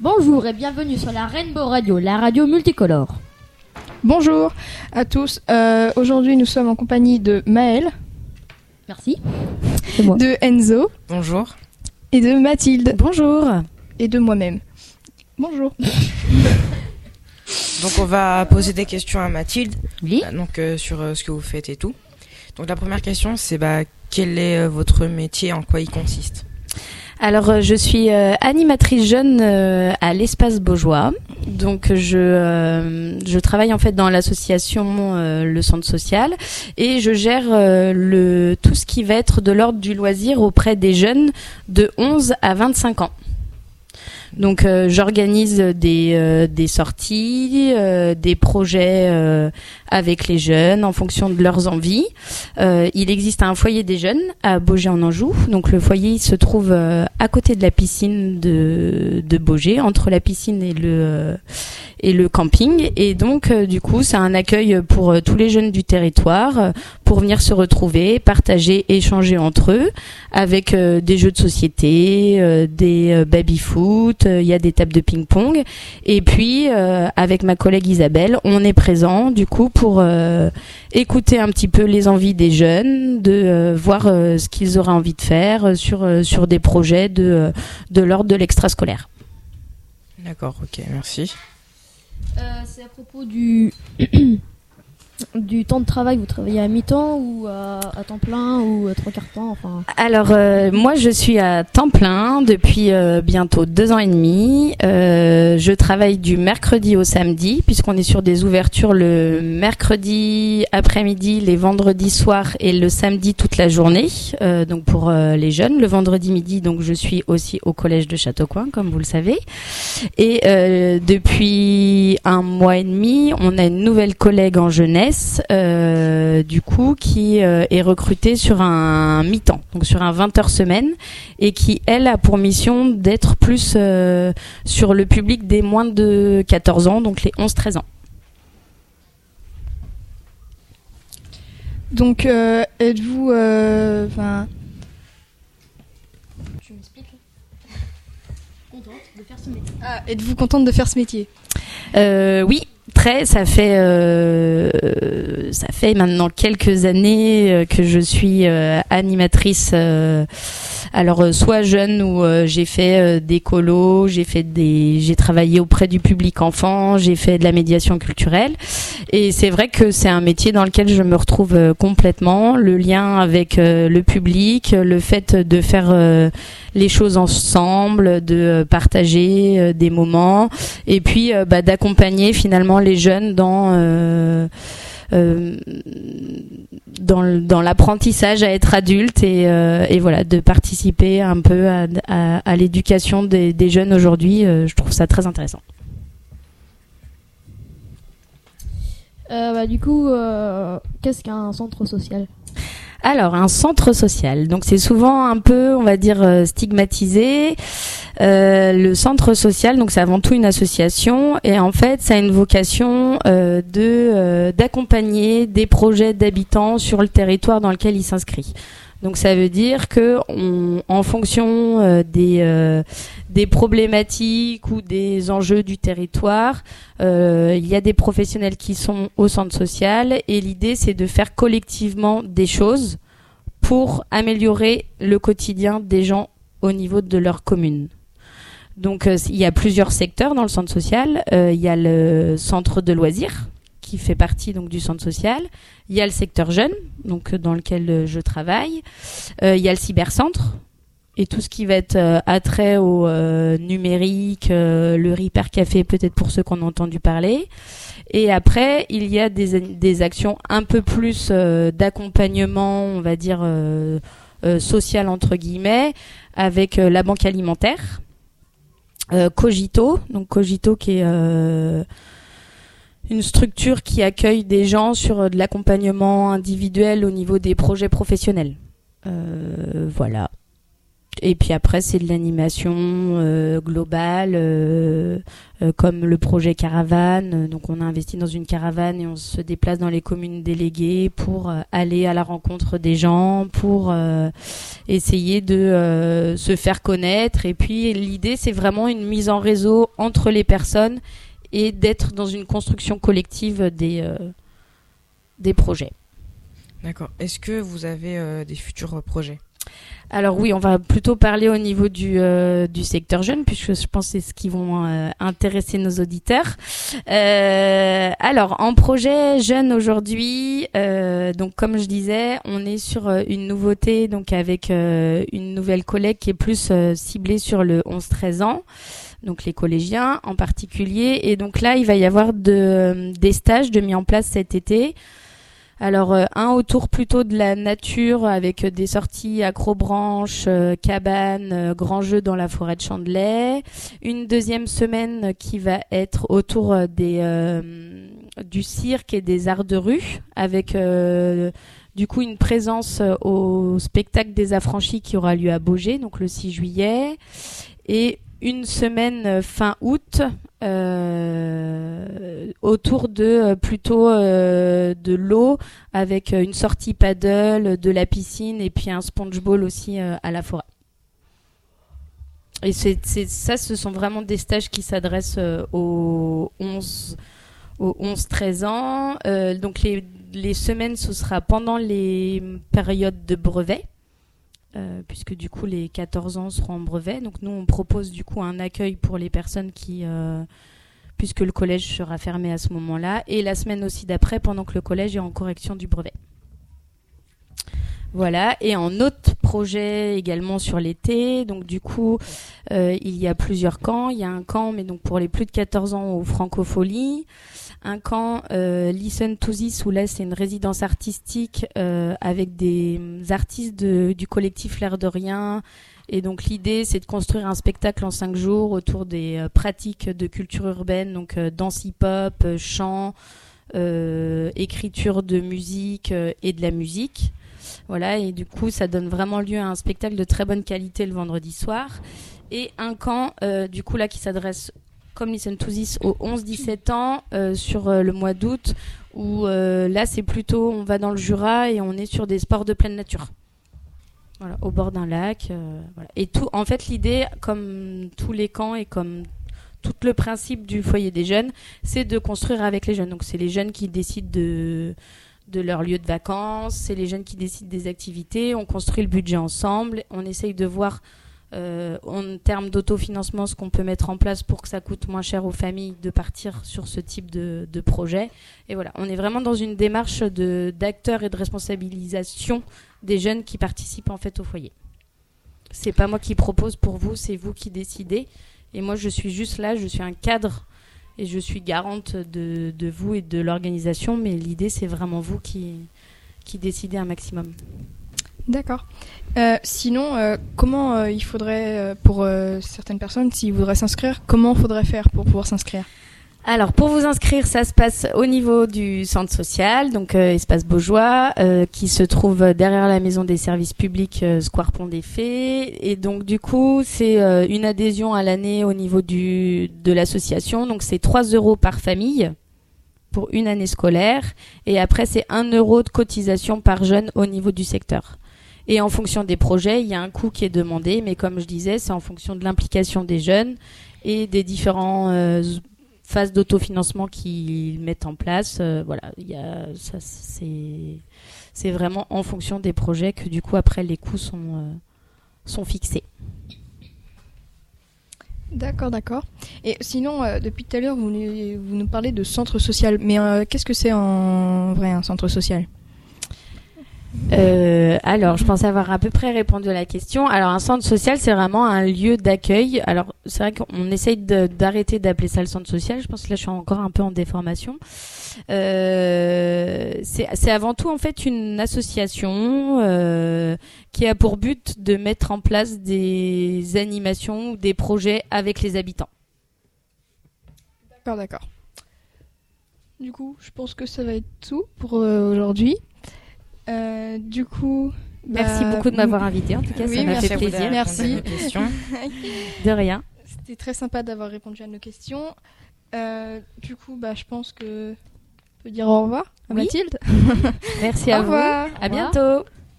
Bonjour et bienvenue sur la Rainbow Radio, la radio multicolore. Bonjour à tous. Euh, Aujourd'hui, nous sommes en compagnie de Maël, Merci. Moi. de Enzo Bonjour. et de Mathilde Bonjour. et de moi-même. Bonjour. Donc on va poser des questions à Mathilde, Oui. euh, donc euh, sur euh, ce que vous faites et tout. Donc la première question c'est bah quel est euh, votre métier, en quoi il consiste? Alors euh, je suis euh, animatrice jeune euh, à l'espace Beaujois. Donc je euh, je travaille en fait dans l'association euh, le centre social et je gère euh, le tout ce qui va être de l'ordre du loisir auprès des jeunes de 11 à 25 ans. Donc euh, j'organise des euh, des sorties, euh, des projets avec les jeunes en fonction de leurs envies. Euh, il existe un foyer des jeunes à Beaugé en Anjou. Donc le foyer se trouve euh, à côté de la piscine de, de entre la piscine et le euh, et le camping. Et donc euh, du coup c'est un accueil pour tous les jeunes du territoire pour venir se retrouver, partager, échanger entre eux avec des jeux de société, des baby-foot, il y a des tables de ping-pong. Et puis euh, avec ma collègue Isabelle, on est présent du coup pour euh, écouter un petit peu les envies des jeunes, de euh, voir euh, ce qu'ils auraient envie de faire sur euh, sur des projets de de l'ordre de l'extrascolaire. D'accord, ok, merci. Euh, c'est à propos du du temps de travail. Vous travaillez à mi-temps ou à, temps plein ou à trois quarts temps. Enfin. Alors euh, moi je suis à temps plein depuis euh, bientôt deux ans et demi. Euh, je travaille du mercredi au samedi puisqu'on est sur des ouvertures le mercredi après-midi, les vendredis soirs et le samedi toute la journée. Euh, donc pour euh, les jeunes, le vendredi midi donc je suis aussi au collège de Châteaucoin comme vous le savez. Et euh, depuis un mois et demi, on a une nouvelle collègue en euh, du coup, qui euh, est recrutée sur un mi-temps, donc sur un 20 heures semaine, et qui, elle, a pour mission d'être plus euh, sur le public des moins de 14 ans, donc les 11-13 ans. Donc, euh, êtes-vous, euh, enfin, Tu m'expliques Contente de faire ce métier. ah, êtes-vous contente de faire ce métier? Euh, oui, très. Ça fait euh, ça fait maintenant quelques années euh, que je suis euh, animatrice. Alors euh, soit jeune où euh, j'ai fait euh, des colos, j'ai fait des, j'ai travaillé auprès du public enfant, j'ai fait de la médiation culturelle. Et c'est vrai que c'est un métier dans lequel je me retrouve complètement. Le lien avec le public, le fait de faire les choses ensemble, de partager des moments et puis bah, d'accompagner finalement les jeunes dans euh, euh, dans, dans l'apprentissage à être adulte et, euh, et voilà de participer un peu à, à, à l'éducation des, des jeunes aujourd'hui euh, je trouve ça très intéressant Euh, bah, du coup, euh, qu'est-ce qu'un centre social? Alors, un centre social. Donc, c'est souvent un peu, on va dire, euh, stigmatisé. Euh, le centre social, donc c'est avant tout une association, et en fait, ça a une vocation euh, de euh, d'accompagner des projets d'habitants sur le territoire dans lequel il s'inscrit. Donc, ça veut dire que, en fonction des des problématiques ou des enjeux du territoire, il y a des professionnels qui sont au centre social et l'idée c'est de faire collectivement des choses pour améliorer le quotidien des gens au niveau de leur commune. Donc euh, il y a plusieurs secteurs dans le centre social. Euh, il y a le centre de loisirs qui fait partie donc du centre social. Il y a le secteur jeune donc euh, dans lequel je travaille. Il y a le cybercentre et tout ce qui va être euh, attrait au euh, numérique, euh, le Repair Café peut-être pour ceux qu'on a entendu parler. Et après, il y a des, des actions un peu plus d'accompagnement, on va dire social entre guillemets, avec la banque alimentaire, Cogito, donc Cogito qui est euh, une structure qui accueille des gens sur euh, de l'accompagnement individuel au niveau des projets professionnels. Euh, voilà. Et puis après, c'est de l'animation euh, globale, euh, euh, comme le projet Caravane. Donc, on a investi dans une caravane et on se déplace dans les communes déléguées pour aller à la rencontre des gens, pour essayer de se faire connaître. Et puis, l'idée, c'est vraiment une mise en réseau entre les personnes et d'être dans une construction collective des, des projets. D'accord. Est-ce que vous avez des futurs projets? Alors oui, on va plutôt parler au niveau du, euh, du secteur jeune, puisque je pense que c'est ce qui vont euh, intéresser nos auditeurs. Euh, alors, en projet jeune aujourd'hui, donc comme je disais, on est sur une nouveauté, donc avec une nouvelle collègue qui est plus ciblée sur le 11-13 ans donc les collégiens en particulier. Et donc là, il va y avoir de, des stages de mis en place cet été alors euh, un autour plutôt de la nature avec des sorties acrobranches, euh, cabanes, euh, grands jeux dans la forêt de Chandelay. Une deuxième semaine qui va être autour des du cirque et des arts de rue avec du coup une présence au spectacle des affranchis qui aura lieu à Beaugé donc le 6 juillet et une semaine fin août euh, autour de euh, plutôt euh, de l'eau avec une sortie paddle, de la piscine et puis un sponge ball aussi à la forêt. Et c'est ça, ce sont vraiment des stages qui s'adressent aux 11 aux 11-13 ans. donc les, les semaines, ce sera pendant les périodes de brevet. Euh, puisque du coup les 14 ans seront en brevet. Donc nous on propose du coup un accueil pour les personnes qui, euh, puisque le collège sera fermé à ce moment-là, et la semaine aussi d'après pendant que le collège est en correction du brevet. Voilà, et en autre projet également sur l'été, donc du coup euh, il y a plusieurs camps. Il y a un camp, mais donc pour les plus de 14 ans au Francofolie un camp euh, Listen to This où là c'est une résidence artistique euh, avec des artistes du collectif L'air de rien. Et donc l'idée c'est de construire un spectacle en cinq jours autour des pratiques de culture urbaine, donc danse hip-hop, chant, écriture de musique et de la musique. Voilà, et du coup ça donne vraiment lieu à un spectacle de très bonne qualité le vendredi soir. Et un camp, du coup là qui s'adresse comme Listen to aux 11-17 ans euh, sur euh, le mois d'août où euh, là c'est plutôt on va dans le Jura et on est sur des sports de pleine nature. Voilà, au bord d'un lac. Et tout, en fait, l'idée, comme tous les camps et comme tout le principe du foyer des jeunes, c'est de construire avec les jeunes. Donc c'est les jeunes qui décident de de leur lieu de vacances, c'est les jeunes qui décident des activités, on construit le budget ensemble, on essaye de voir euh, en termes d'autofinancement, ce qu'on peut mettre en place pour que ça coûte moins cher aux familles de partir sur ce type de, de projet. Et voilà, on est vraiment dans une démarche d'acteurs et de responsabilisation des jeunes qui participent en fait au foyer. C'est pas moi qui propose pour vous, c'est vous qui décidez. Et moi, je suis juste là, je suis un cadre et je suis garante de, vous et de l'organisation. Mais l'idée, c'est vraiment vous qui, qui décidez un maximum. D'accord. Euh, sinon, euh, comment euh, il faudrait, pour certaines personnes, s'ils voudraient s'inscrire, comment faudrait faire pour pouvoir s'inscrire? Alors pour vous inscrire, ça se passe au niveau du centre social, donc espace Beaujois, qui se trouve derrière la maison des services publics Square Pont des Fées. Et donc du coup, c'est une adhésion à l'année au niveau du de l'association. Donc c'est 3 euros par famille pour une année scolaire, et après c'est 1 euro de cotisation par jeune au niveau du secteur. Et en fonction des projets, il y a un coût qui est demandé, mais comme je disais, c'est en fonction de l'implication des jeunes et des différents euh, phases d'autofinancement qu'ils mettent en place. Euh, voilà, ça, c'est, vraiment en fonction des projets que du coup après les coûts sont, euh, fixés. D'accord, d'accord. Et sinon, depuis tout à l'heure, vous, vous, nous parlez de centre social. Mais qu'est-ce que c'est en vrai un centre social? Euh, alors, je pense avoir à peu près répondu à la question. Alors, un centre social, c'est vraiment un lieu d'accueil. Alors, c'est vrai qu'on essaye d'arrêter d'appeler ça le centre social. Je pense que là, je suis encore un peu en déformation. Euh, c'est avant tout en fait une association euh, qui a pour but de mettre en place des animations ou des projets avec les habitants. D'accord, d'accord. Du coup, je pense que ça va être tout pour euh, aujourd'hui. Euh, du coup, Merci Bah, beaucoup de m'avoir invité. En tout cas, oui, ça m'a fait plaisir. Merci. De rien. C'était très sympa d'avoir répondu à nos questions. Euh, du coup, bah, je pense que on peut dire au revoir à Oui. Mathilde. Merci à au vous. revoir. À bientôt.